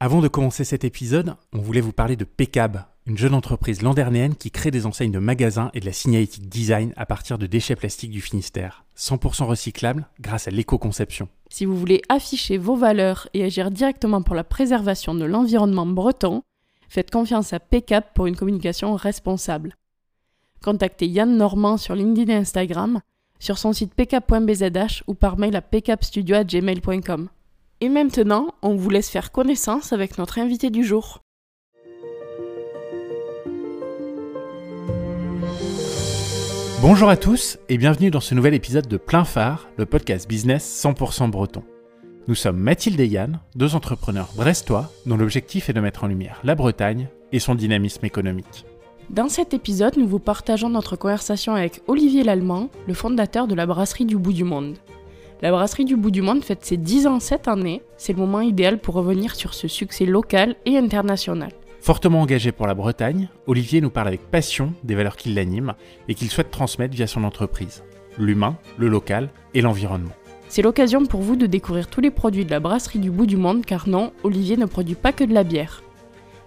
Avant de commencer cet épisode, on voulait vous parler de Pecab, une jeune entreprise landernéenne qui crée des enseignes de magasins et de la signalétique design à partir de déchets plastiques du Finistère, 100% recyclables grâce à l'éco-conception. Si vous voulez afficher vos valeurs et agir directement pour la préservation de l'environnement breton, faites confiance à Pecab pour une communication responsable. Contactez Yann Normand sur LinkedIn et Instagram, sur son site pcap.bzh ou par mail à pcapstudio.gmail.com. Et maintenant, on vous laisse faire connaissance avec notre invité du jour. Bonjour à tous et bienvenue dans ce nouvel épisode de Plein Phare, le podcast business 100% breton. Nous sommes Mathilde et Yann, deux entrepreneurs brestois dont l'objectif est de mettre en lumière la Bretagne et son dynamisme économique. Dans cet épisode, nous vous partageons notre conversation avec Olivier Lallemand, le fondateur de la brasserie du bout du monde. La brasserie du bout du monde fête ses 10 ans cette année. C'est le moment idéal pour revenir sur ce succès local et international. Fortement engagé pour la Bretagne, Olivier nous parle avec passion des valeurs qui l'animent et qu'il souhaite transmettre via son entreprise. L'humain, le local et l'environnement. C'est l'occasion pour vous de découvrir tous les produits de la brasserie du bout du monde car non, Olivier ne produit pas que de la bière.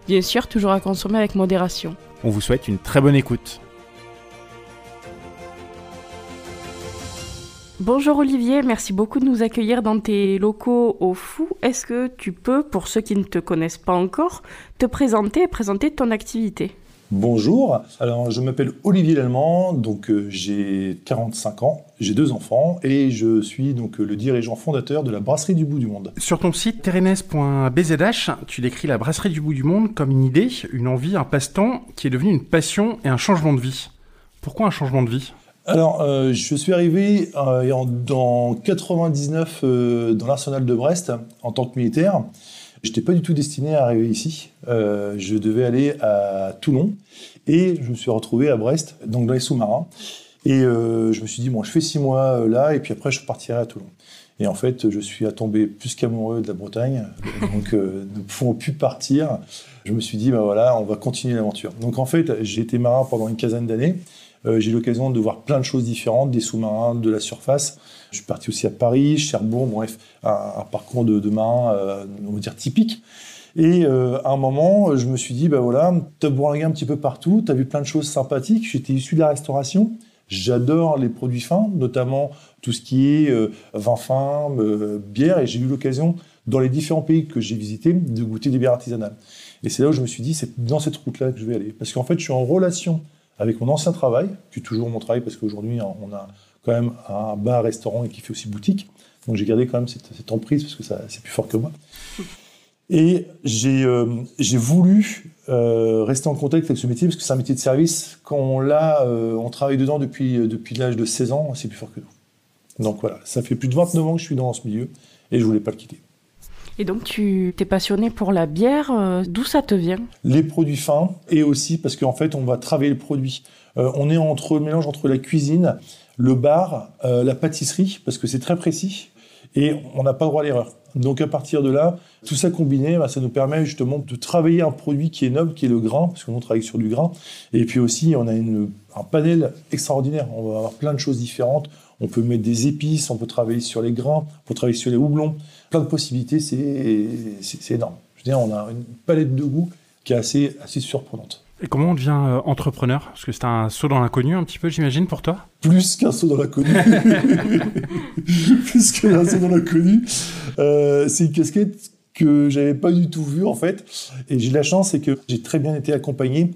Bien sûr, toujours à consommer avec modération. On vous souhaite une très bonne écoute. Bonjour Olivier, merci beaucoup de nous accueillir dans tes locaux au Fou. Est-ce que tu peux, pour ceux qui ne te connaissent pas encore, te présenter et présenter ton activité? Bonjour, alors je m'appelle Olivier Lallemand, donc euh, j'ai 45 ans, j'ai deux enfants et je suis donc le dirigeant fondateur de la brasserie du bout du monde. Sur ton site terenes.bzh, tu décris la brasserie du bout du monde comme une idée, une envie, un passe-temps qui est devenu une passion et un changement de vie. Pourquoi un changement de vie? Alors, euh, je suis arrivé euh, en, dans 99 euh, dans l'arsenal de Brest en tant que militaire. Je n'étais pas du tout destiné à arriver ici. je devais aller à Toulon et je me suis retrouvé à Brest, donc dans les sous-marins. Et je me suis dit, bon, je fais six mois là et puis après je partirai à Toulon. Et en fait, je suis tombé plus qu'amoureux de la Bretagne, donc ne pouvons plus partir. Je me suis dit, bah voilà, on va continuer l'aventure. Donc en fait, j'ai été marin pendant une quinzaine d'années. Euh, j'ai eu l'occasion de voir plein de choses différentes, des sous-marins, de la surface. Je suis parti aussi à Paris, Cherbourg, bref, un, parcours de, marin, euh, on va dire, typique. Et euh, à un moment, je me suis dit, ben voilà, t'as bourlingué un petit peu partout, t'as vu plein de choses sympathiques. J'étais issu de la restauration. J'adore les produits fins, notamment tout ce qui est vin fin, bière. Et j'ai eu l'occasion, dans les différents pays que j'ai visités, de goûter des bières artisanales. Et c'est là où je me suis dit, c'est dans cette route-là que je vais aller. Parce qu'en fait, je suis en relation avec mon ancien travail, qui est toujours mon travail parce qu'aujourd'hui on a quand même un bar-restaurant et qui fait aussi boutique. Donc j'ai gardé quand même cette, emprise parce que c'est plus fort que moi. Et j'ai, euh, voulu euh, rester en contact avec ce métier parce que c'est un métier de service. Quand on l'a, euh, on travaille dedans depuis, depuis l'âge de 16 ans, c'est plus fort que nous. Donc voilà, ça fait plus de 29 ans que je suis dans ce milieu et je voulais pas le quitter. Et donc, tu t'es passionné pour la bière. Euh, d'où ça te vient? Les produits fins et aussi parce qu'en fait, on va travailler le produit. Euh, on est entre le mélange entre la cuisine, le bar, euh, la pâtisserie, parce que c'est très précis et on n'a pas droit à l'erreur. Donc à partir de là, tout ça combiné, bah, ça nous permet justement de travailler un produit qui est noble, qui est le grain, parce qu'on travaille sur du grain. Et puis aussi, on a un panel extraordinaire. On va avoir plein de choses différentes. On peut mettre des épices, on peut travailler sur les grains, on peut travailler sur les houblons plein de possibilités, c'est énorme. Je veux dire, on a une palette de goûts qui est assez, assez surprenante. Et comment on devient euh, entrepreneur? Parce que c'est un saut dans l'inconnu un petit peu, j'imagine, pour toi? Plus qu'un saut dans l'inconnu. Plus qu'un saut dans l'inconnu. Euh, c'est une casquette que j'avais pas du tout vue, en fait. Et j'ai de la chance, c'est que j'ai très bien été accompagné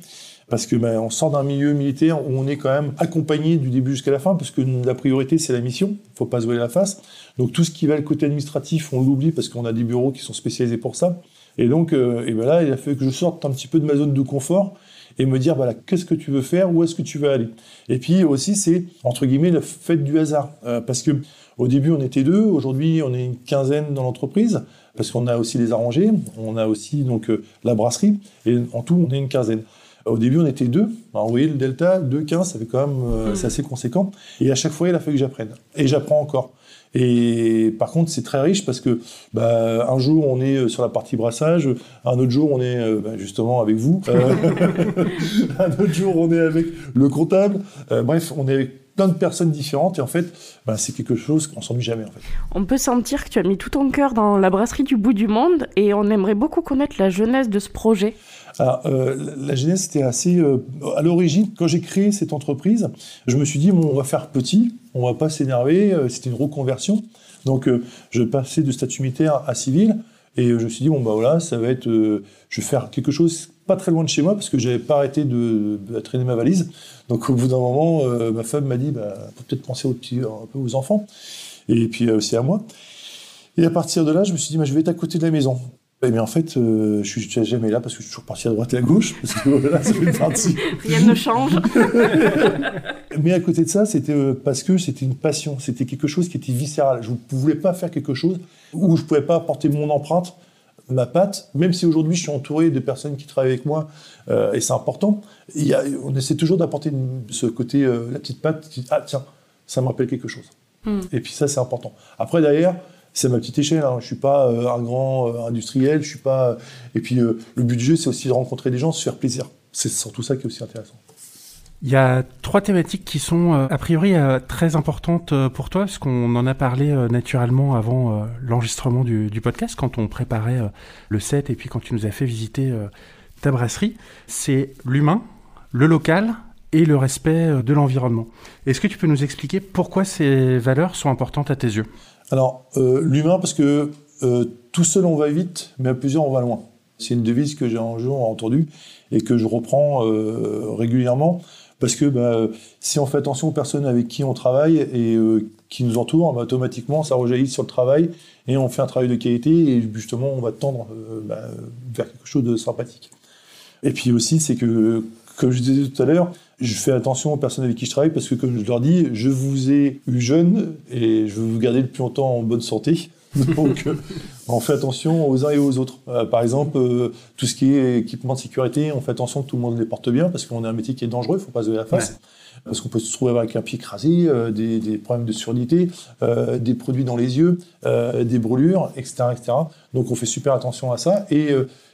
parce que ben, on sort d'un milieu militaire où on est quand même accompagné du début jusqu'à la fin, parce que la priorité c'est la mission, faut pas se voiler la face. Donc tout ce qui va le côté administratif, on l'oublie parce qu'on a des bureaux qui sont spécialisés pour ça. Et donc, euh, et ben là, il a fallu que je sorte un petit peu de ma zone de confort et me dire voilà qu'est-ce que tu veux faire, où est-ce que tu veux aller? Et puis aussi c'est entre guillemets le fait du hasard, euh, parce que au début on était deux, aujourd'hui on est une quinzaine dans l'entreprise parce qu'on a aussi les arrangés, on a aussi donc euh, la brasserie et en tout on est une quinzaine. Au début, on était deux. Alors, vous voyez, le delta, 2, 15, ça fait quand même, euh, mm. c'est assez conséquent. Et à chaque fois, il a fallu que j'apprenne. Et j'apprends encore. Et par contre, c'est très riche parce que bah, un jour on est euh, sur la partie brassage, un autre jour on est euh, bah, justement avec vous, un autre jour on est avec le comptable. bref, on est avec plein de personnes différentes et en fait, bah, c'est quelque chose qu'on s'ennuie jamais en fait. On peut sentir que tu as mis tout ton cœur dans la brasserie du bout du monde et on aimerait beaucoup connaître la jeunesse de ce projet. Alors, euh, la jeunesse c'était assez euh, à l'origine quand j'ai créé cette entreprise, je me suis dit bon, on va faire petit, on va pas s'énerver, euh, c'était une reconversion. Donc je passais de statut militaire à civil et je me suis dit bon bah voilà, ça va être je vais faire quelque chose pas très loin de chez moi parce que j'avais pas arrêté de, traîner ma valise. Donc au bout d'un moment, euh, ma femme m'a dit bah, faut peut-être penser aux petits, un peu aux enfants et puis euh, aussi à moi. Et à partir de là, je me suis dit bah, je vais être à côté de la maison. Mais en fait, euh, je suis jamais là parce que je suis toujours parti à droite et à gauche parce que voilà, ça fait partie. Rien ne change. Mais à côté de ça, c'était parce que c'était une passion, c'était quelque chose qui était viscéral. Je ne voulais pas faire quelque chose où je ne pouvais pas apporter mon empreinte ma patte, même si aujourd'hui je suis entouré de personnes qui travaillent avec moi, euh, et c'est important, il y on essaie toujours d'apporter ce côté, euh, la petite patte, ah tiens, ça me rappelle quelque chose. Hmm. Et puis ça, c'est important. Après, derrière, c'est ma petite échelle. Hein. Je suis pas euh, un grand industriel. Je suis pas. Et puis le but du jeu, c'est aussi de rencontrer des gens, se faire plaisir. C'est surtout ça qui est aussi intéressant. Il y a trois thématiques qui sont euh, a priori euh, très importantes euh, pour toi, parce qu'on en a parlé naturellement avant l'enregistrement du, podcast, quand on préparait le set et puis quand tu nous as fait visiter ta brasserie. C'est l'humain, le local et le respect de l'environnement. Est-ce que tu peux nous expliquer pourquoi ces valeurs sont importantes à tes yeux? Alors, l'humain, parce que tout seul on va vite, mais à plusieurs on va loin. C'est une devise que j'ai un jour entendue et que je reprends régulièrement. Parce que bah, si on fait attention aux personnes avec qui on travaille et euh, qui nous entourent, bah, automatiquement, ça rejaillit sur le travail et on fait un travail de qualité et justement, on va tendre euh, bah, vers quelque chose de sympathique. Et puis aussi, c'est que, comme je disais tout à l'heure, je fais attention aux personnes avec qui je travaille parce que, comme je leur dis, je vous ai eu jeune et je veux vous garder le plus longtemps en bonne santé. Donc, euh, on fait attention aux uns et aux autres. Euh, par exemple, euh, tout ce qui est équipement de sécurité, on fait attention que tout le monde les porte bien parce qu'on a un métier qui est dangereux, il ne faut pas se lever la face. Parce qu'on peut se trouver avec un pied écrasé, des, problèmes de surdité, des produits dans les yeux, des brûlures, etc., etc. Donc on fait super attention à ça. Et,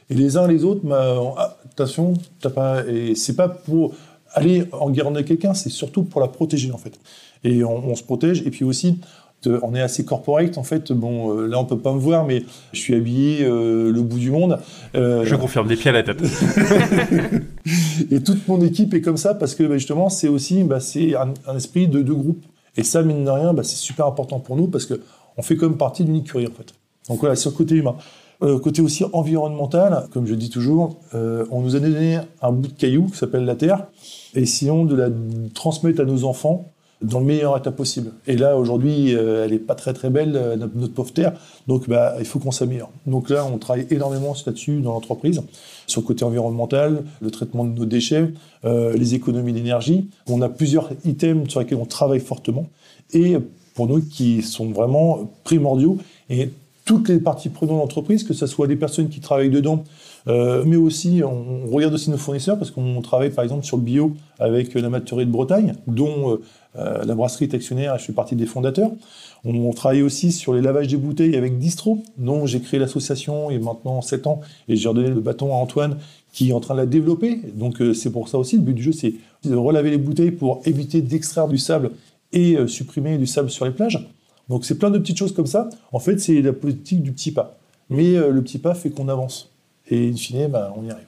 les uns et les autres, bah, ah, attention, t'as pas, et c'est pas pour aller en guerre avec quelqu'un, c'est surtout pour la protéger en fait. Et on, on se protège. Et puis aussi, on est assez corporate en fait. Bon, euh, là on peut pas me voir, mais je suis habillé euh, le bout du monde. Euh, je confirme, des pieds à la tête. et toute mon équipe est comme ça parce que bah, justement c'est aussi bah, c'est un, esprit de deux groupes. Et ça mine de rien, bah, c'est super important pour nous parce que on fait comme partie d'une écurie en fait. Donc voilà, sur le côté humain. côté aussi environnemental, comme je dis toujours, on nous a donné un bout de caillou qui s'appelle la Terre. Essayons de la transmettre à nos enfants dans le meilleur état possible. Et là, aujourd'hui, euh, elle n'est pas très très belle, euh, notre, pauvre terre. Donc, bah, il faut qu'on s'améliore. Donc là, on travaille énormément là-dessus dans l'entreprise, sur le côté environnemental, le traitement de nos déchets, euh, les économies d'énergie. On a plusieurs items sur lesquels on travaille fortement. Et pour nous, qui sont vraiment primordiaux. Et toutes les parties prenantes de l'entreprise, que ce soit des personnes qui travaillent dedans, euh, mais aussi, on, regarde aussi nos fournisseurs parce qu'on travaille par exemple sur le bio avec la de Bretagne, dont euh, la brasserie est actionnaire je fais partie des fondateurs. On, travaille aussi sur les lavages des bouteilles avec Distro, dont j'ai créé l'association il y a maintenant 7 ans et j'ai redonné le bâton à Antoine qui est en train de la développer. Donc euh, c'est pour ça aussi, le but du jeu c'est de relaver les bouteilles pour éviter d'extraire du sable et supprimer du sable sur les plages. Donc c'est plein de petites choses comme ça. En fait, c'est la politique du petit pas. Mais le petit pas fait qu'on avance. Et in fine, bah, on y arrive.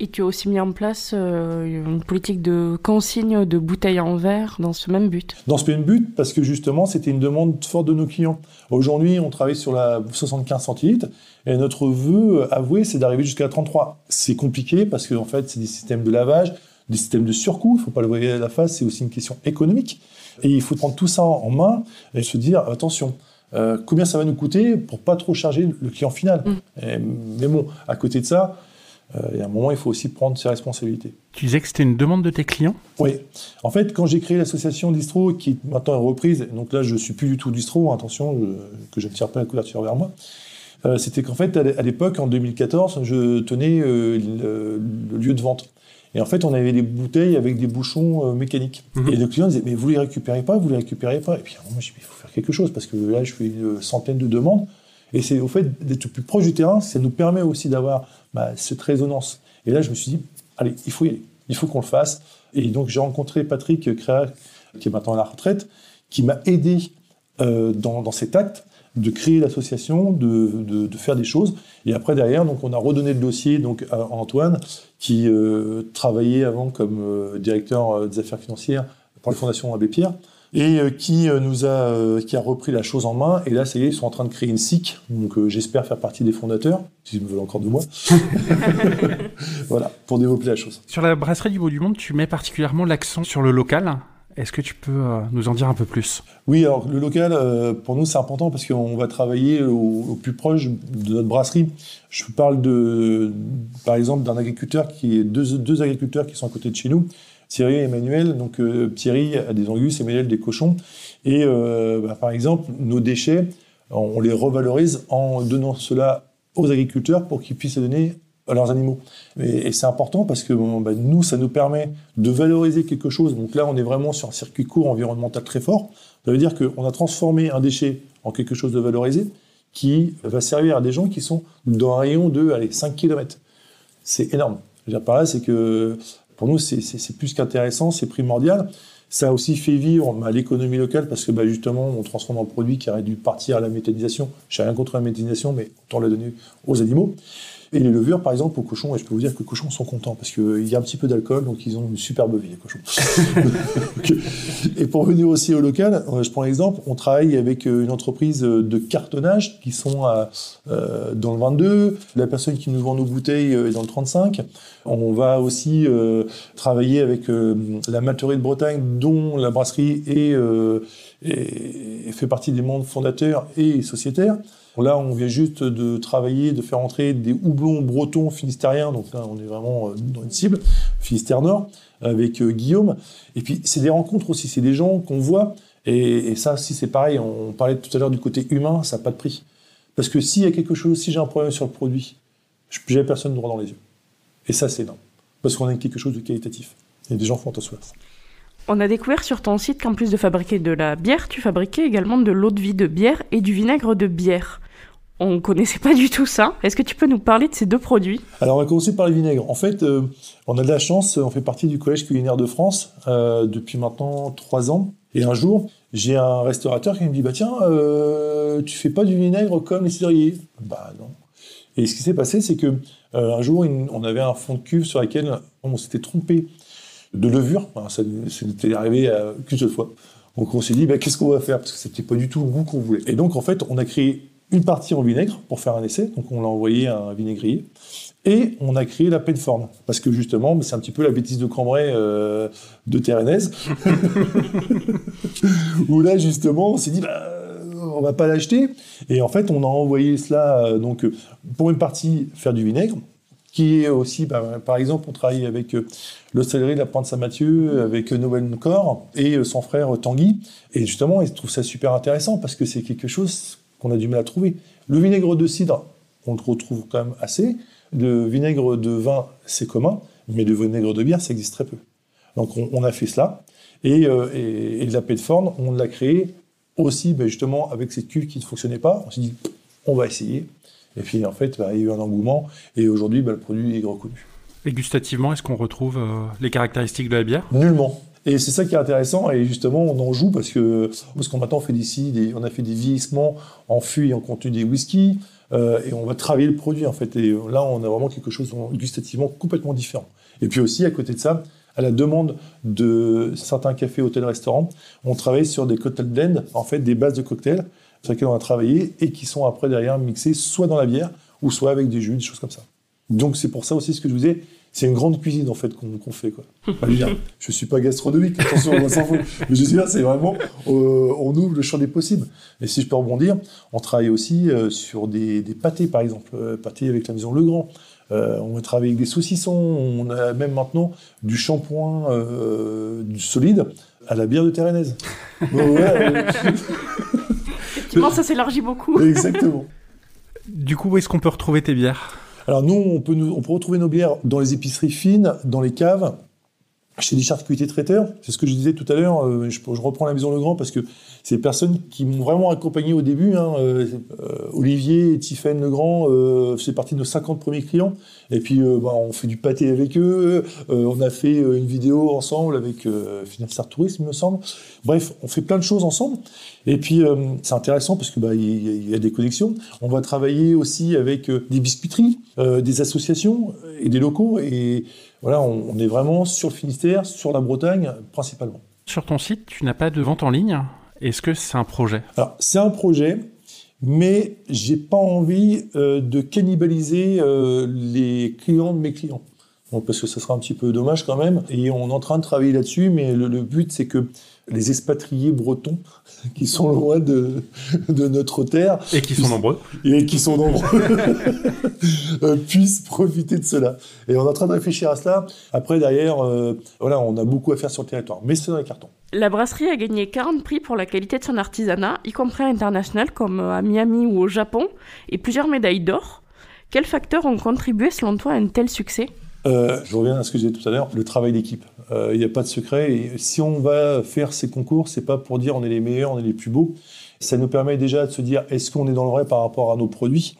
Et tu as aussi mis en place euh, une politique de consigne de bouteilles en verre dans ce même but Dans ce même but, parce que justement, c'était une demande forte de nos clients. Aujourd'hui, on travaille sur la 75 centilitres, et notre vœu avoué, c'est d'arriver jusqu'à la 33. C'est compliqué, parce qu'en en fait, c'est des systèmes de lavage, des systèmes de surcoût, il ne faut pas le voir à la face, c'est aussi une question économique. Et il faut prendre tout ça en main et se dire, attention, euh, combien ça va nous coûter pour pas trop charger le client final. Mm. mais bon, à côté de ça, euh, il y a un moment, il faut aussi prendre ses responsabilités. Tu disais que c'était une demande de tes clients? Oui. En fait, quand j'ai créé l'association Distro, qui maintenant est reprise, donc là, je suis plus du tout Distro, attention, que je ne tire pas la couverture vers moi, euh, c'était qu'en fait, à l'époque, en 2014, je tenais le, lieu de vente. Et en fait, on avait des bouteilles avec des bouchons mécaniques. Mm-hmm. Et le client disait, mais vous les récupérez pas, vous les récupérez pas. Et puis, moi, je dis, il faut quelque chose, parce que là, je fais une centaine de demandes. Et c'est au fait d'être plus proche du terrain, ça nous permet aussi d'avoir bah, cette résonance. Et là, je me suis dit, allez, il faut y aller, il faut qu'on le fasse. Et donc, j'ai rencontré Patrick Créa qui est maintenant à la retraite, qui m'a aidé euh, dans, dans, cet acte de créer l'association, de, de, de, faire des choses. Et après, derrière, donc, on a redonné le dossier donc, à Antoine, qui euh, travaillait avant comme euh, directeur euh, des affaires financières pour la Fondation Abbé Pierre, et euh, qui nous a, qui a repris la chose en main. Et là, ça y est, ils sont en train de créer une SIC. Donc, j'espère faire partie des fondateurs, s'ils me veulent encore de moi. voilà, pour développer la chose. Sur la brasserie du Bout du Monde, tu mets particulièrement l'accent sur le local. Est-ce que tu peux euh, nous en dire un peu plus? Oui, alors le local, euh, pour nous, c'est important parce qu'on va travailler au, plus proche de notre brasserie. Je parle de, par exemple, d'un agriculteur qui est deux, agriculteurs qui sont à côté de chez nous, Thierry et Emmanuel. Donc euh, Thierry a des angus, Emmanuel des cochons. Et bah, par exemple, nos déchets, on les revalorise en donnant cela aux agriculteurs pour qu'ils puissent les donner leurs animaux. Et, c'est important parce que bah, nous, ça nous permet de valoriser quelque chose. Donc là, on est vraiment sur un circuit court environnemental très fort. Ça veut dire qu'on a transformé un déchet en quelque chose de valorisé qui va servir à des gens qui sont dans un rayon de allez, 5 km. C'est énorme. Je par là, c'est que pour nous, c'est plus qu'intéressant, c'est primordial. Ça a aussi fait vivre bah, l'économie locale parce que bah, justement, on transforme un produit qui aurait dû partir à la méthanisation. Je n'ai rien contre la méthanisation, mais autant la donner aux animaux. Et les levures, par exemple, aux cochons, et je peux vous dire que les cochons sont contents parce qu'il y a un petit peu d'alcool, donc ils ont une superbe vie, les cochons. et pour venir aussi au local, je prends l'exemple, on travaille avec une entreprise de cartonnage qui sont à, euh, dans le 22, la personne qui nous vend nos bouteilles est dans le 35. On va aussi euh, travailler avec euh, la malterie de Bretagne, dont la brasserie est, est, fait partie des membres fondateurs et sociétaires. Là, on vient juste de travailler, de faire entrer des houblons bretons finistériens. Donc là, on est vraiment dans une cible, Finistère Nord, avec euh, Guillaume. Et puis, c'est des rencontres aussi. C'est des gens qu'on voit. Et, ça, si c'est pareil, on parlait tout à l'heure du côté humain, ça n'a pas de prix. Parce que s'il y a quelque chose, si j'ai un problème sur le produit, je n'ai personne droit dans les yeux. Et ça, c'est énorme. Parce qu'on a quelque chose de qualitatif. Et des gens font attention à. On a découvert sur ton site qu'en plus de fabriquer de la bière, tu fabriquais également de l'eau de vie de bière et du vinaigre de bière. On ne connaissait pas du tout ça. Est-ce que tu peux nous parler de ces deux produits? Alors, on va commencer par le vinaigre. En fait, euh, on a de la chance, on fait partie du Collège culinaire de France euh, depuis maintenant trois ans. Et un jour, j'ai un restaurateur qui me dit Bah tiens, euh, tu fais pas du vinaigre comme les cidriers Bah non. Et ce qui s'est passé, c'est que un jour, on avait un fond de cuve sur lequel on s'était trompé de levure. Ça, ça n'était arrivé qu'une seule fois. Donc on s'est dit bah, qu'est-ce qu'on va faire? Parce que c'était pas du tout le goût qu'on voulait. Et donc en fait, on a créé une partie en vinaigre pour faire un essai, donc on l'a envoyé à un vinaigrier, et on a créé la Penform, parce que justement, c'est un petit peu la bêtise de Cambrai euh, de Terrenez, où là justement, on s'est dit, bah, on va pas l'acheter, et en fait, on a envoyé cela, euh, donc pour une partie faire du vinaigre, qui est aussi, bah, par exemple, on travaille avec euh, de la Pointe Saint-Mathieu, avec Noël Corps et euh, son frère Tanguy, et justement, ils trouvent ça super intéressant parce que c'est quelque chose qu'on a du mal à trouver. Le vinaigre de cidre, on le retrouve quand même assez. Le vinaigre de vin, c'est commun, mais le vinaigre de bière, ça existe très peu. Donc on, on a fait cela. Et, euh, et, et la paix de forne, on l'a créé aussi ben justement avec cette cuve qui ne fonctionnait pas. On s'est dit, on va essayer. Et puis en fait, ben, il y a eu un engouement. Et aujourd'hui, ben, le produit est reconnu. Et gustativement, est-ce qu'on retrouve euh, les caractéristiques de la bière? Nullement. Et c'est ça qui est intéressant, et justement, on en joue parce que parce qu'on maintenant fait d'ici, on a fait des vieillissements en fût et en contenu des whisky, euh, et on va travailler le produit en fait. Et là, on a vraiment quelque chose gustativement complètement différent. Et puis aussi, à côté de ça, à la demande de certains cafés, hôtels, restaurants, on travaille sur des cocktail blends, en fait, des bases de cocktails sur lesquelles on a travaillé et qui sont après derrière mixés soit dans la bière ou soit avec des jus, des choses comme ça. Donc c'est pour ça aussi ce que je vous ai c'est une grande cuisine en fait qu'on qu fait quoi. Enfin, je, dire, je suis pas gastronomique, attention, on s'en fout. Mais je veux dire, c'est vraiment, euh, on ouvre le champ des possibles. Et si je peux rebondir, on travaille aussi euh, sur des, des, pâtés par exemple, euh, pâtés avec la maison Legrand. Euh, on travaille avec des saucissons. On a même maintenant du shampoing euh, du solide à la bière de Terrenez. Bon, ouais, Effectivement, ça s'élargit beaucoup. Exactement. Du coup, où est-ce qu'on peut retrouver tes bières? Alors nous, on peut, retrouver nos bières dans les épiceries fines, dans les caves, chez des charcutiers traiteurs. C'est ce que je disais tout à l'heure. Euh, je, reprends la maison Legrand parce que c'est des personnes qui m'ont vraiment accompagné au début. Hein. Euh, Olivier et Tiffaine Legrand, euh, c'est parti de nos 50 premiers clients. Et puis, euh, bah, on fait du pâté avec eux. Euh, on a fait une vidéo ensemble avec euh, Finastar Tourisme, il me semble. Bref, on fait plein de choses ensemble. Et puis, c'est intéressant parce que bah, il y, y, a des connexions. On va travailler aussi avec des biscuiteries, des associations et des locaux. Et voilà, on, on est vraiment sur le Finistère, sur la Bretagne principalement. Sur ton site, tu n'as pas de vente en ligne est-ce que c'est un projet? Alors, c'est un projet, mais j'ai pas envie euh, de cannibaliser euh, les clients de mes clients. Donc, parce que ça sera un petit peu dommage quand même. Et on est en train de travailler là-dessus, mais le, le but, c'est que les expatriés bretons qui sont loin de, de notre terre. Et qui sont nombreux. Et qui sont nombreux. Euh, puissent profiter de cela. Et on est en train de réfléchir à cela. Après, derrière, euh, voilà, on a beaucoup à faire sur le territoire. Mais c'est dans les cartons. La brasserie a gagné 40 prix pour la qualité de son artisanat, y compris international comme à Miami ou au Japon, et plusieurs médailles d'or. Quels facteurs ont contribué selon toi à un tel succès? Euh, je reviens à ce que j'ai dit tout à l'heure, le travail d'équipe. Il euh, n'y a pas de secret. Et si on va faire ces concours, c'est pas pour dire on est les meilleurs, on est les plus beaux. Ça nous permet déjà de se dire est-ce qu'on est dans le vrai par rapport à nos produits?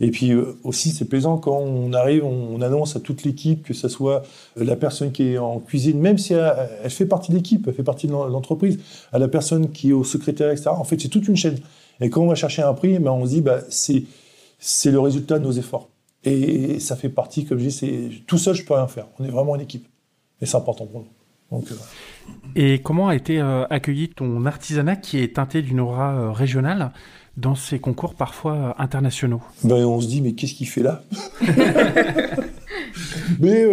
Et puis euh, aussi, c'est plaisant quand on arrive, on, on annonce à toute l'équipe, que ce soit la personne qui est en cuisine, même si elle, fait partie de l'équipe, elle fait partie de l'entreprise, à la personne qui est au secrétaire, etc. En fait, c'est toute une chaîne. Et quand on va chercher un prix, ben, on se dit bah, c'est le résultat de nos efforts. Et ça fait partie, comme je dis, c'est tout seul, je peux rien faire. On est vraiment une équipe. Et c'est important pour nous. Donc, euh... Et comment a été euh, accueilli ton artisanat qui est teinté d'une aura euh, régionale dans ces concours parfois internationaux? Ben, On se dit, mais qu'est-ce qu'il fait là? Mais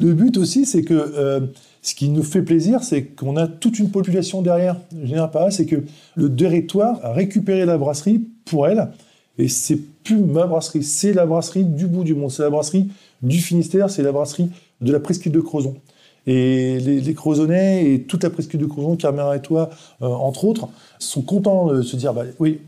le but aussi, c'est que ce qui nous fait plaisir, c'est qu'on a toute une population derrière. Pas, c'est que le territoire a récupéré la brasserie pour elle. Et c'est plus ma brasserie, c'est la brasserie du bout du monde, c'est la brasserie du Finistère, c'est la brasserie de la presqu'île de Crozon. Et les, les Crozonnais et toute la presqu'île de Crozon, Carmera et toi, euh, entre autres, sont contents de se dire, bah, oui,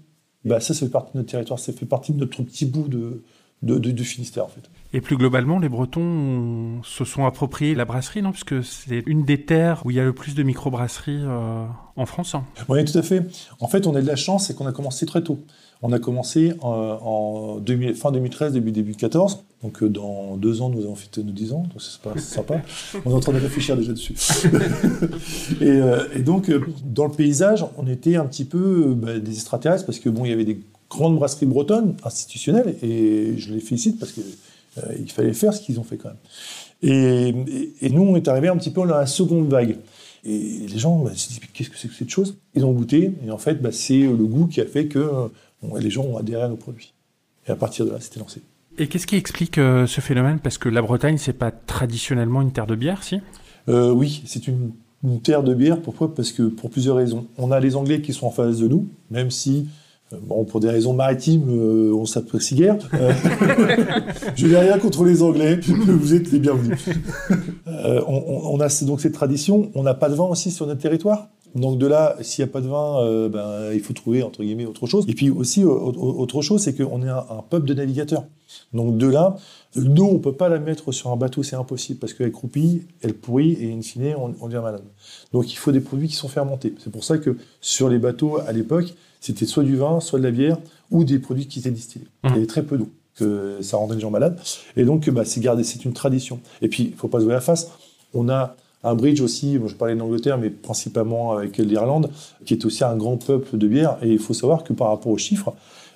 bah, ça fait partie de notre territoire, ça fait partie de notre petit bout de, de, de, de Finistère, en fait. Et plus globalement, les Bretons se sont appropriés la brasserie, non? Puisque c'est une des terres où il y a le plus de microbrasseries euh, en France. Oui, tout à fait. En fait, on a de la chance, c'est qu'on a commencé très tôt. On a commencé en, en 2000, fin 2013, début 2014. Donc euh, dans deux ans, nous avons fêté nos 10 ans. Donc c'est sympa. On est en train de réfléchir déjà dessus. et, euh, et, donc, euh, dans le paysage, on était un petit peu bah, des extraterrestres parce que bon, il y avait des grandes brasseries bretonnes institutionnelles et je les félicite parce que euh, il fallait faire ce qu'ils ont fait quand même. Et, et, et, nous, on est arrivé un petit peu dans la seconde vague. Et les gens bah, se disent qu'est-ce que c'est que cette chose? Ils ont goûté et en fait, bah, c'est le goût qui a fait que bon, les gens ont adhéré à nos produits. Et à partir de là, c'était lancé. Et qu'est-ce qui explique euh, ce phénomène? Parce que la Bretagne, c'est pas traditionnellement une terre de bière, si? Euh, Oui, c'est une, une, terre de bière. Pourquoi? Parce que pour plusieurs raisons. On a les Anglais qui sont en face de nous, même si euh, Bon, pour des raisons maritimes, euh, on s'apprécie guère. Euh, je n'ai rien contre les Anglais, vous êtes les bienvenus. Euh, on, on, a donc cette tradition, on n'a pas de vin aussi sur notre territoire? Donc de là, s'il n'y a pas de vin, euh, ben, il faut trouver, entre guillemets, autre chose. Et puis aussi, autre chose, c'est qu'on est un, un, peuple de navigateurs. Donc de là, nous, on ne peut pas la mettre sur un bateau, c'est impossible, parce qu'elle croupit, elle pourrit, et in fine, on, on devient malade. Donc il faut des produits qui sont fermentés. C'est pour ça que sur les bateaux, à l'époque, c'était soit du vin, soit de la bière, ou des produits qui étaient distillés. Mmh. Il y avait très peu d'eau, que ça rendait les gens malades. Et donc, bah, c'est gardé, c'est une tradition. Et puis, il ne faut pas se voir la face. On a un bridge aussi, bon, je parlais d'Angleterre, mais principalement avec l'Irlande, qui est aussi un grand peuple de bière. Et il faut savoir que par rapport aux chiffres,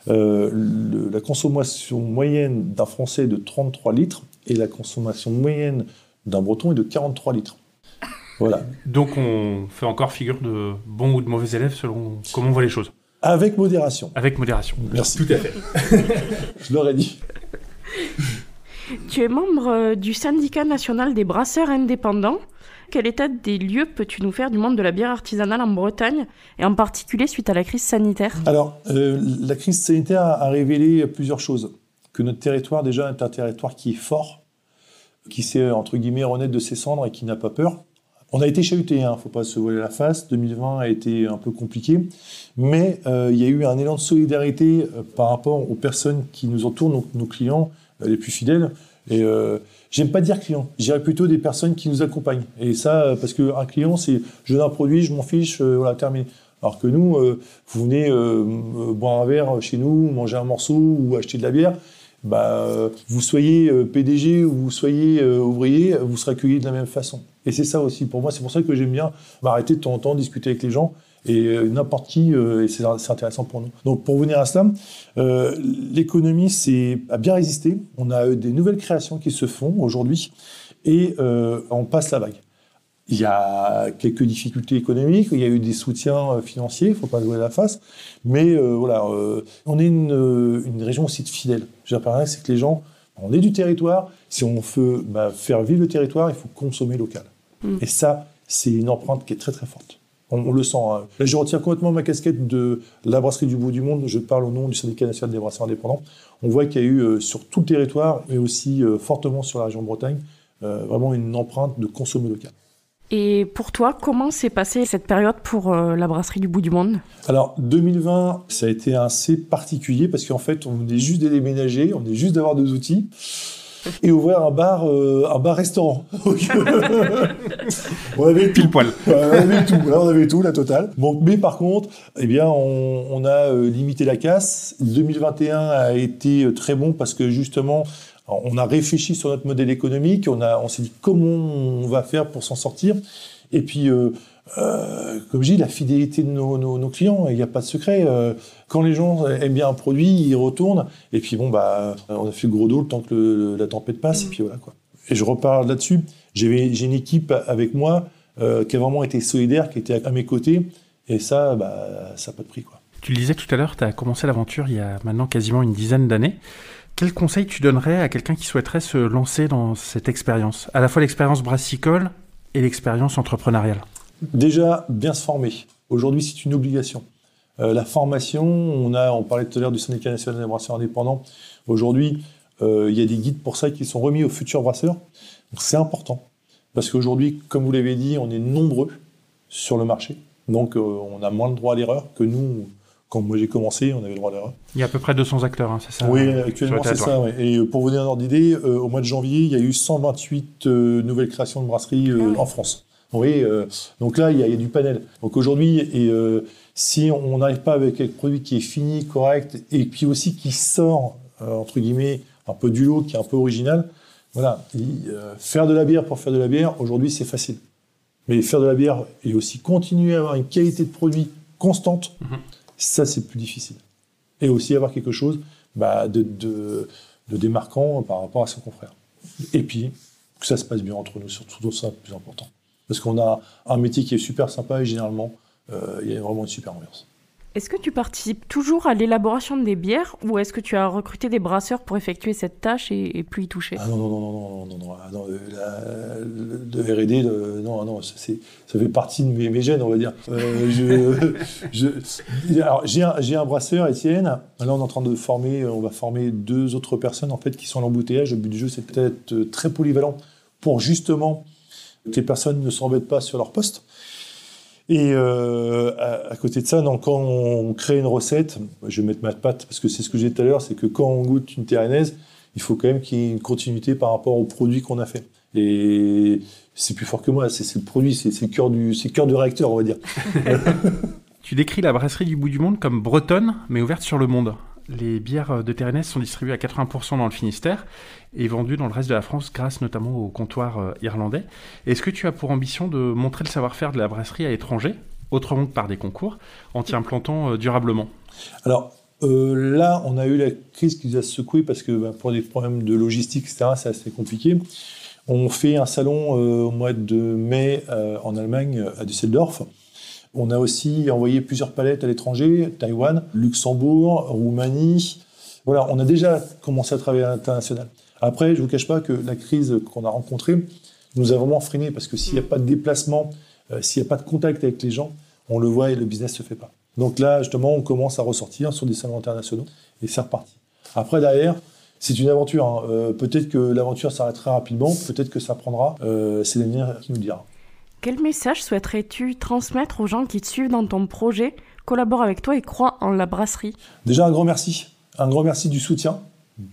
euh, le, la consommation moyenne d'un Français est de 33 litres et la consommation moyenne d'un Breton est de 43 litres. Voilà. Donc on fait encore figure de bons ou de mauvais élèves selon comment on voit les choses. Avec modération. Avec modération. Merci. Tout à fait. Je l'aurais dit. Tu es membre du syndicat national des brasseurs indépendants. Quel état des lieux peux-tu nous faire du monde de la bière artisanale en Bretagne, et en particulier suite à la crise sanitaire? Alors, euh, la crise sanitaire a révélé plusieurs choses. Que notre territoire, déjà, est un territoire qui est fort, qui sait, entre guillemets, renaître de ses cendres et qui n'a pas peur. On a été chahuté, il hein, ne faut pas se voiler la face. 2020 a été un peu compliqué, mais euh, il y a eu un élan de solidarité euh, par rapport aux personnes qui nous entourent, donc nos clients les plus fidèles. Et j'aime pas dire client, je dirais plutôt des personnes qui nous accompagnent. Et ça, parce qu'un client, c'est je donne un produit, je m'en fiche, voilà, terminé. Alors que nous, vous venez boire un verre chez nous, manger un morceau ou acheter de la bière, bah, vous soyez PDG ou vous soyez ouvrier, vous serez accueilli de la même façon. Et c'est ça aussi, pour moi, c'est pour ça que j'aime bien m'arrêter de temps en temps, discuter avec les gens et euh, n'importe qui, euh, et c'est intéressant pour nous. Donc pour venir à cela, euh, l'économie a bien résisté. On a des nouvelles créations qui se font aujourd'hui et on passe la vague. Il y a quelques difficultés économiques, il y a eu des soutiens financiers, il ne faut pas jouer la face, mais voilà, on est une, une, région aussi de fidèles. Je c'est que les gens, on est du territoire, si on veut bah, faire vivre le territoire, il faut consommer local. Mm. Et ça, c'est une empreinte qui est très très forte. On, le sent. Hein. Là, je retire complètement ma casquette de la brasserie du bout du monde. Je parle au nom du syndicat national des brasseurs indépendants. On voit qu'il y a eu euh, sur tout le territoire, mais aussi euh, fortement sur la région de Bretagne, euh, vraiment une empreinte de consommer local. Et pour toi, comment s'est passée cette période pour la brasserie du bout du monde? Alors, 2020, ça a été assez particulier parce qu'en fait, on est juste de déménager, on est juste d'avoir des outils et ouvrir un bar, euh, un bar restaurant. on avait pile poil. on avait tout. Là, on avait tout, la totale. Bon, mais par contre, eh bien, on, on a euh, limité la casse. 2021 a été euh, très bon parce que justement, on a réfléchi sur notre modèle économique. On a, on s'est dit comment on va faire pour s'en sortir. Et puis, euh, euh, comme je dis, la fidélité de nos, clients, il n'y a pas de secret. Euh, quand les gens aiment bien un produit, ils retournent. Et puis bon, bah, on a fait gros dos le temps que la tempête passe. Et puis voilà quoi. Et je repars là-dessus. J'ai une équipe avec moi euh, qui a vraiment été solidaire, qui était à mes côtés. Et ça, bah, ça n'a pas de prix quoi. Tu le disais tout à l'heure, tu as commencé l'aventure il y a maintenant quasiment une dizaine d'années. Quel conseil tu donnerais à quelqu'un qui souhaiterait se lancer dans cette expérience? À la fois l'expérience brassicole et l'expérience entrepreneuriale Déjà, bien se former. Aujourd'hui, c'est une obligation. Euh, la formation, on, a, on parlait tout à l'heure du syndicat national des brasseurs indépendants. Aujourd'hui, euh, il y a des guides pour ça qui sont remis aux futurs brasseurs. C'est important. Parce qu'aujourd'hui, comme vous l'avez dit, on est nombreux sur le marché. Donc, euh, on a moins le droit à l'erreur que nous, quand moi j'ai commencé, on avait le droit à l'erreur. Il y a à peu près 200 acteurs, hein, c'est ça Oui, actuellement c'est ça. Et pour vous donner un ordre d'idée, au mois de janvier, il y a eu 128 nouvelles créations de brasseries ah en France. Oui, euh, donc là, il y, a, du panel. Donc aujourd'hui, et euh, si on n'arrive pas avec un produit qui est fini, correct, et puis aussi qui sort, euh, entre guillemets, un peu du lot, qui est un peu original, voilà, faire de la bière pour faire de la bière, aujourd'hui, c'est facile. Mais faire de la bière et aussi continuer à avoir une qualité de produit constante, mhm. ça, c'est plus difficile. Et aussi avoir quelque chose bah, de, de, de démarquant par rapport à son confrère. Et puis, que ça se passe bien entre nous, surtout ça, le plus important parce qu'on a un métier qui est super sympa et généralement, euh, il y a vraiment une super ambiance. Est-ce que tu participes toujours à l'élaboration des bières ou est-ce que tu as recruté des brasseurs pour effectuer cette tâche et, plus y toucher? Ah non, non, non, non, non, non, non, euh, de R&D, non, non, ça, ça fait partie de mes, gènes, on va dire. Euh, j'ai un, un, brasseur, Étienne. Là, on est en train de former, on va former deux autres personnes en fait qui sont à l'embouteillage. Le but du jeu, c'est peut-être très polyvalent pour justement que les personnes ne s'embêtent pas sur leur poste. Et euh, à, côté de ça, quand on crée une recette, je vais mettre ma patte parce que c'est ce que j'ai dit tout à l'heure, c'est que quand on goûte une terrenaise, il faut quand même qu'il y ait une continuité par rapport au produit qu'on a fait. Et c'est plus fort que moi, c'est le produit, c'est le cœur du, cœur du réacteur, on va dire. tu décris la brasserie du bout du monde comme bretonne, mais ouverte sur le monde les bières de Terrenès sont distribuées à 80% dans le Finistère et vendues dans le reste de la France grâce notamment au comptoir euh, irlandais. Est-ce que tu as pour ambition de montrer le savoir-faire de la brasserie à l'étranger, autrement que par des concours, en t'y implantant euh, durablement? Alors euh, là, on a eu la crise qui nous a secoué parce que bah, pour des problèmes de logistique, etc., c'est assez compliqué. On fait un salon au mois de mai en Allemagne, à Düsseldorf. On a aussi envoyé plusieurs palettes à l'étranger, Taïwan, Luxembourg, Roumanie. Voilà, on a déjà commencé à travailler à l'international. Après, je ne vous cache pas que la crise qu'on a rencontrée nous a vraiment freiné parce que s'il n'y a pas de déplacement, euh, s'il n'y a pas de contact avec les gens, on le voit et le business ne se fait pas. Donc là, justement, on commence à ressortir sur des salons internationaux et c'est reparti. Après, derrière, c'est une aventure. Hein. Euh, peut-être que l'aventure s'arrêtera rapidement, peut-être que ça prendra. Euh, c'est l'avenir qui nous dira. Quel message souhaiterais-tu transmettre aux gens qui te suivent dans ton projet, collaborent avec toi et croient en la brasserie Déjà un grand merci. Un grand merci du soutien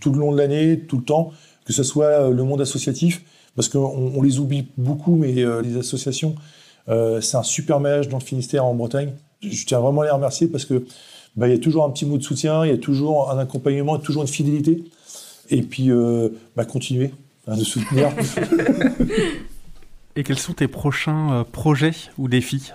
tout le long de l'année, tout le temps, que ce soit le monde associatif, parce qu'on on les oublie beaucoup, mais les associations, c'est un super maillage dans le Finistère en Bretagne. Je tiens vraiment à les remercier parce que bah, il y a toujours un petit mot de soutien, il y a toujours un accompagnement, toujours une fidélité. Et puis, bah, continuer à nous soutenir. Et quels sont tes prochains projets ou défis?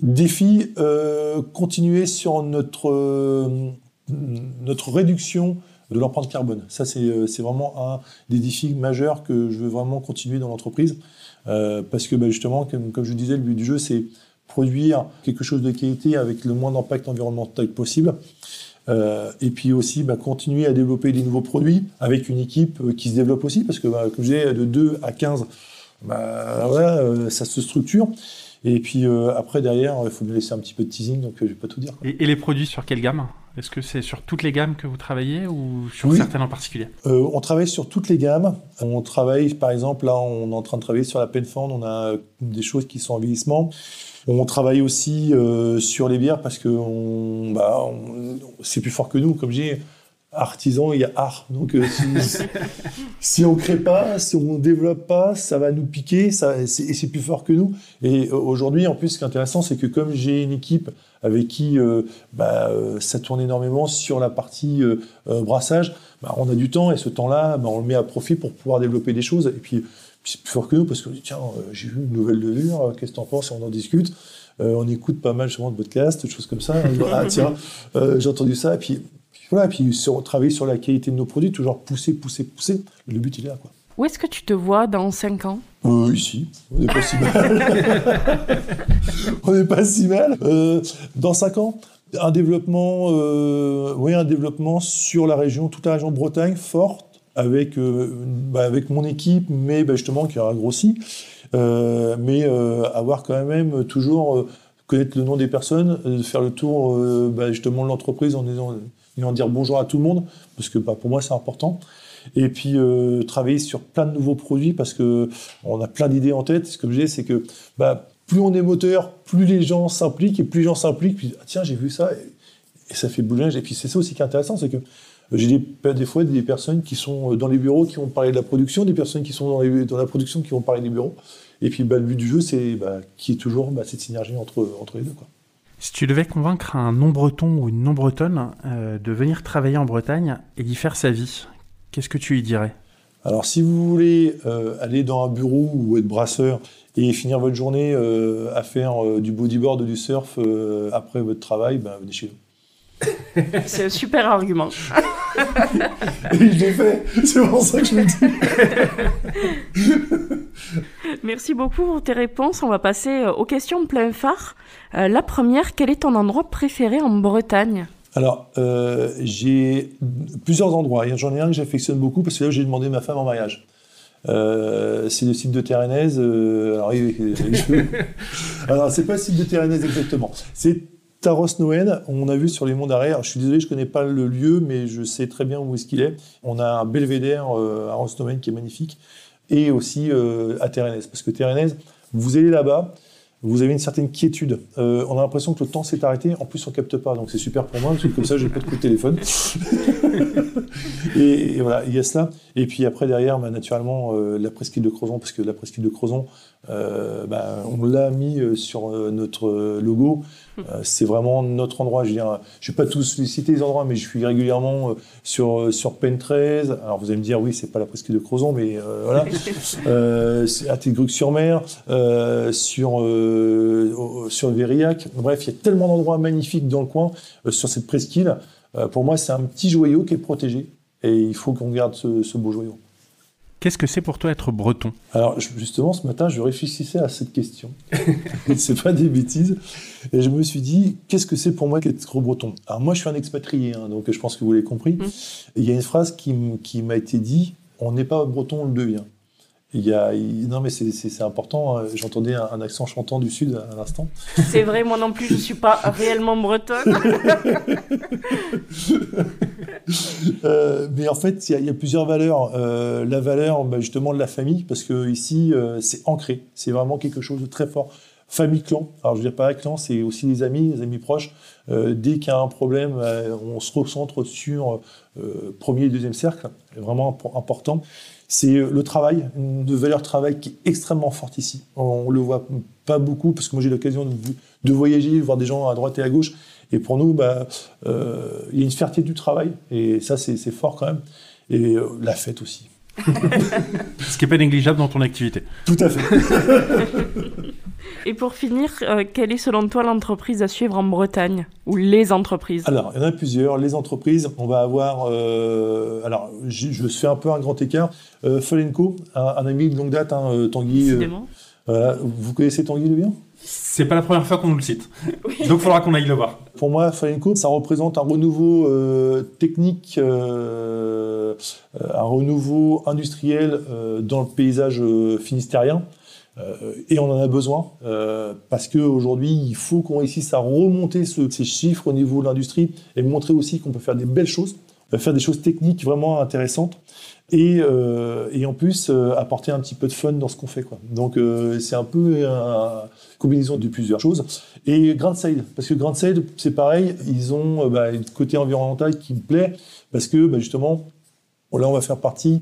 Défi, euh, continuer sur notre, euh, notre réduction de l'empreinte carbone. Ça, euh, c'est vraiment un des défis majeurs que je veux vraiment continuer dans l'entreprise. parce que bah, justement, comme, comme, je disais, le but du jeu, c'est produire quelque chose de qualité avec le moins d'impact environnemental possible. et puis aussi bah, continuer à développer des nouveaux produits avec une équipe qui se développe aussi, parce que bah, comme je disais, de 2 à 15, voilà, ça se structure. Et puis euh, après, derrière, il faut me laisser un petit peu de teasing, donc je euh, je vais pas tout dire. Et, les produits sur quelle gamme? Est-ce que c'est sur toutes les gammes que vous travaillez ou sur certaines en particulier? Euh, On travaille sur toutes les gammes. On travaille, par exemple, là, on est en train de travailler sur la Penfond, on a des choses qui sont en vieillissement. On travaille aussi sur les bières parce que bah, c'est plus fort que nous, comme j'ai artisan, il y a art. Donc euh, si, on ne crée pas, si on développe pas, ça va nous piquer, ça, et c'est plus fort que nous. Et euh, aujourd'hui, en plus, ce qui est intéressant, c'est que comme j'ai une équipe avec qui euh, bah, ça tourne énormément sur la partie brassage, bah, on a du temps et ce temps-là, bah, on le met à profit pour pouvoir développer des choses. Et puis, c'est plus fort que nous parce que tiens, j'ai vu une nouvelle levure, qu'est-ce que t'en penses On en discute. on écoute pas mal justement de podcasts, des choses comme ça. ah tiens, j'ai entendu ça. Et puis voilà, puis sur, travailler sur la qualité de nos produits, toujours pousser, pousser, pousser. Le but, il est là. Quoi. Où est-ce que tu te vois dans 5 ans? Euh, Ici, on n'est pas si mal. on n'est pas si mal. Euh, dans 5 ans, un développement, euh, oui, un développement sur la région, toute la région de Bretagne, forte, avec, bah, avec mon équipe, mais bah, justement qui aura grossi. mais avoir quand même toujours connaître le nom des personnes, faire le tour bah, justement de l'entreprise en disant et en dire bonjour à tout le monde, parce que bah, pour moi c'est important. Et puis euh, travailler sur plein de nouveaux produits, parce que on a plein d'idées en tête. Ce que je dis, c'est que bah, plus on est moteur, plus les gens s'impliquent, et plus les gens s'impliquent, puis ah, tiens, j'ai vu ça, et, ça fait bouger. Et puis c'est ça aussi qui est intéressant, c'est que j'ai des, des, fois des personnes qui sont dans les bureaux qui vont parler de la production, des personnes qui sont dans, la production qui vont parler des bureaux. Et puis bah, le but du jeu, c'est bah, qui est toujours bah, cette synergie entre, les deux. Si tu devais convaincre un non-breton ou une non-bretonne euh, de venir travailler en Bretagne et d'y faire sa vie, qu'est-ce que tu lui dirais? Alors, si vous voulez euh, aller dans un bureau ou être brasseur et finir votre journée euh, à faire du bodyboard ou du surf après votre travail, ben, venez chez nous. C'est un super argument. Et je l'ai fait, c'est pour ça que je le dis. Merci beaucoup pour tes réponses. On va passer aux questions plein phare. Euh, la première, quel est ton endroit préféré en Bretagne? Alors, euh, j'ai plusieurs endroits. J'en ai un que j'affectionne beaucoup parce que là, j'ai demandé ma femme en mariage. Euh, c'est le site de Terrenaise. alors, alors c'est pas le site de Terrenaise exactement. C'est Taros Noën. On a vu sur les monts d'arrêt. Je suis désolé, je connais pas le lieu, mais je sais très bien où est-ce qu'il est. On a un belvédère à Rosnowen qui est magnifique. Et aussi à Terrenaise. Parce que Terrenaise, vous allez là-bas, vous avez une certaine quiétude. Euh, on a l'impression que le temps s'est arrêté. En plus, on capte pas, donc c'est super pour moi parce que comme ça, j'ai pas de coup de téléphone. et, voilà, il y a cela. Et puis après, derrière, bah, naturellement, euh, la presqu'île de Crozon, parce que la presqu'île de Crozon, euh, bah, on l'a mis sur notre logo. c'est vraiment notre endroit. Je ne vais pas tous citer les endroits, mais je suis régulièrement sur sur Pen 13. Alors vous allez me dire, oui, c'est pas la presqu'île de Crozon, mais voilà. à Tégruc-sur-Mer, sur sur Vériac. Bref, il y a tellement d'endroits magnifiques dans le coin sur cette presqu'île. pour moi, c'est un petit joyau qui est protégé. Et il faut qu'on garde ce, beau joyau. Qu'est-ce que c'est pour toi être breton? Alors justement, ce matin, je réfléchissais à cette question. c'est pas des bêtises. Et je me suis dit, qu'est-ce que c'est pour moi qu'être breton? Alors moi, je suis un expatrié, hein, donc je pense que vous l'avez compris. Mmh. Il y a une phrase qui m'a été dit, on n'est pas breton, on le devient. Il y a, non mais c'est important. Hein. J'entendais un, accent chantant du sud à, l'instant. C'est vrai, moi non plus, je suis pas réellement bretonne. Euh, mais en fait, il y, a plusieurs valeurs. Euh, la valeur, bah, justement, de la famille, parce que ici, euh, c'est ancré. C'est vraiment quelque chose de très fort. Famille clan. Alors je veux dire pas clan, c'est aussi les amis, les amis proches. dès qu'il y a un problème, on se recentre sur premier et deuxième cercle, vraiment important. C'est le travail, une valeur travail qui est extrêmement forte ici. On, ne le voit pas beaucoup parce que moi j'ai l'occasion de, de, voyager, voir des gens à droite et à gauche. Et pour nous, bah, euh, il y a une fierté du travail et ça c'est fort quand même. Et euh, la fête aussi. Ce qui n'est pas négligeable dans ton activité. Tout à fait. Et pour finir, euh, quelle est selon toi l'entreprise à suivre en Bretagne Ou les entreprises? Alors, il y en a plusieurs. Les entreprises, on va avoir. Euh, alors, je fais un peu un grand écart. Euh, Falenco, un, ami de longue date, hein, euh, Tanguy. Voilà. Vous connaissez Tanguy le bien? C'est pas la première fois qu'on nous le cite. Donc il faudra qu'on aille le voir. Pour moi, Falenco, ça représente un renouveau technique, un renouveau industriel dans le paysage finistérien. Euh, et on en a besoin euh, parce qu'aujourd'hui, il faut qu'on réussisse à remonter ces chiffres au niveau de l'industrie et montrer aussi qu'on peut faire des belles choses, faire des choses techniques vraiment intéressantes et, euh, et en plus apporter un petit peu de fun dans ce qu'on fait. Quoi. Donc c'est un peu une combinaison de plusieurs choses. Et Grand Sale, parce que Grand Sale, c'est pareil, ils ont bah, un côté environnemental qui me plaît parce que bah, justement, là on va faire partie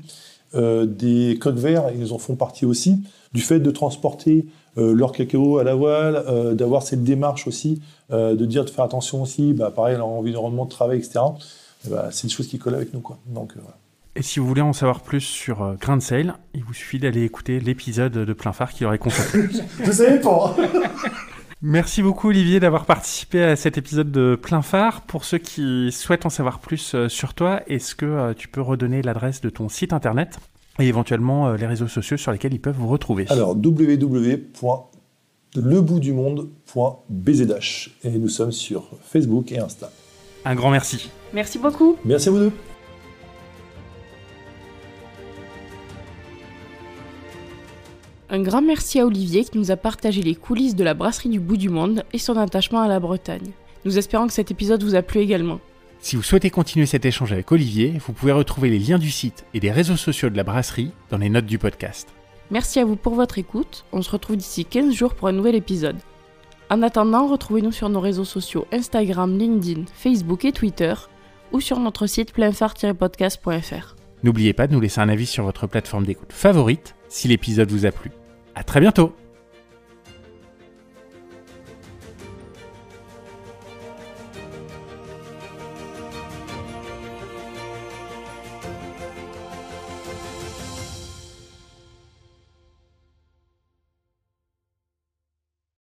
des coques verts, ils en font partie aussi du fait de transporter euh, leur cacao à la voile, euh, d'avoir cette démarche aussi, euh, de dire de faire attention aussi, bah, pareil, leur environnement de travail, etc. Bah, c'est une chose qui colle avec nous. Quoi. Donc, Et si vous voulez en savoir plus sur Grand Sale, il vous suffit d'aller écouter l'épisode de Plein Phare qui leur est consacré. Je savais pas Merci beaucoup Olivier d'avoir participé à cet épisode de Plein Phare. Pour ceux qui souhaitent en savoir plus sur toi, est-ce que tu peux redonner l'adresse de ton site internet et éventuellement euh, les réseaux sociaux sur lesquels ils peuvent vous retrouver? Alors www.leboutdumonde.bzh et nous sommes sur Facebook et Insta. Un grand merci. Merci beaucoup. Merci à vous deux. Un grand merci à Olivier qui nous a partagé les coulisses de la brasserie du bout du monde et son attachement à la Bretagne. Nous espérons que cet épisode vous a plu également. Si vous souhaitez continuer cet échange avec Olivier, vous pouvez retrouver les liens du site et des réseaux sociaux de la brasserie dans les notes du podcast. Merci à vous pour votre écoute. On se retrouve d'ici 15 jours pour un nouvel épisode. En attendant, retrouvez-nous sur nos réseaux sociaux Instagram, LinkedIn, Facebook et Twitter ou sur notre site pleinphare-podcast.fr. N'oubliez pas de nous laisser un avis sur votre plateforme d'écoute favorite si l'épisode vous a plu. À très bientôt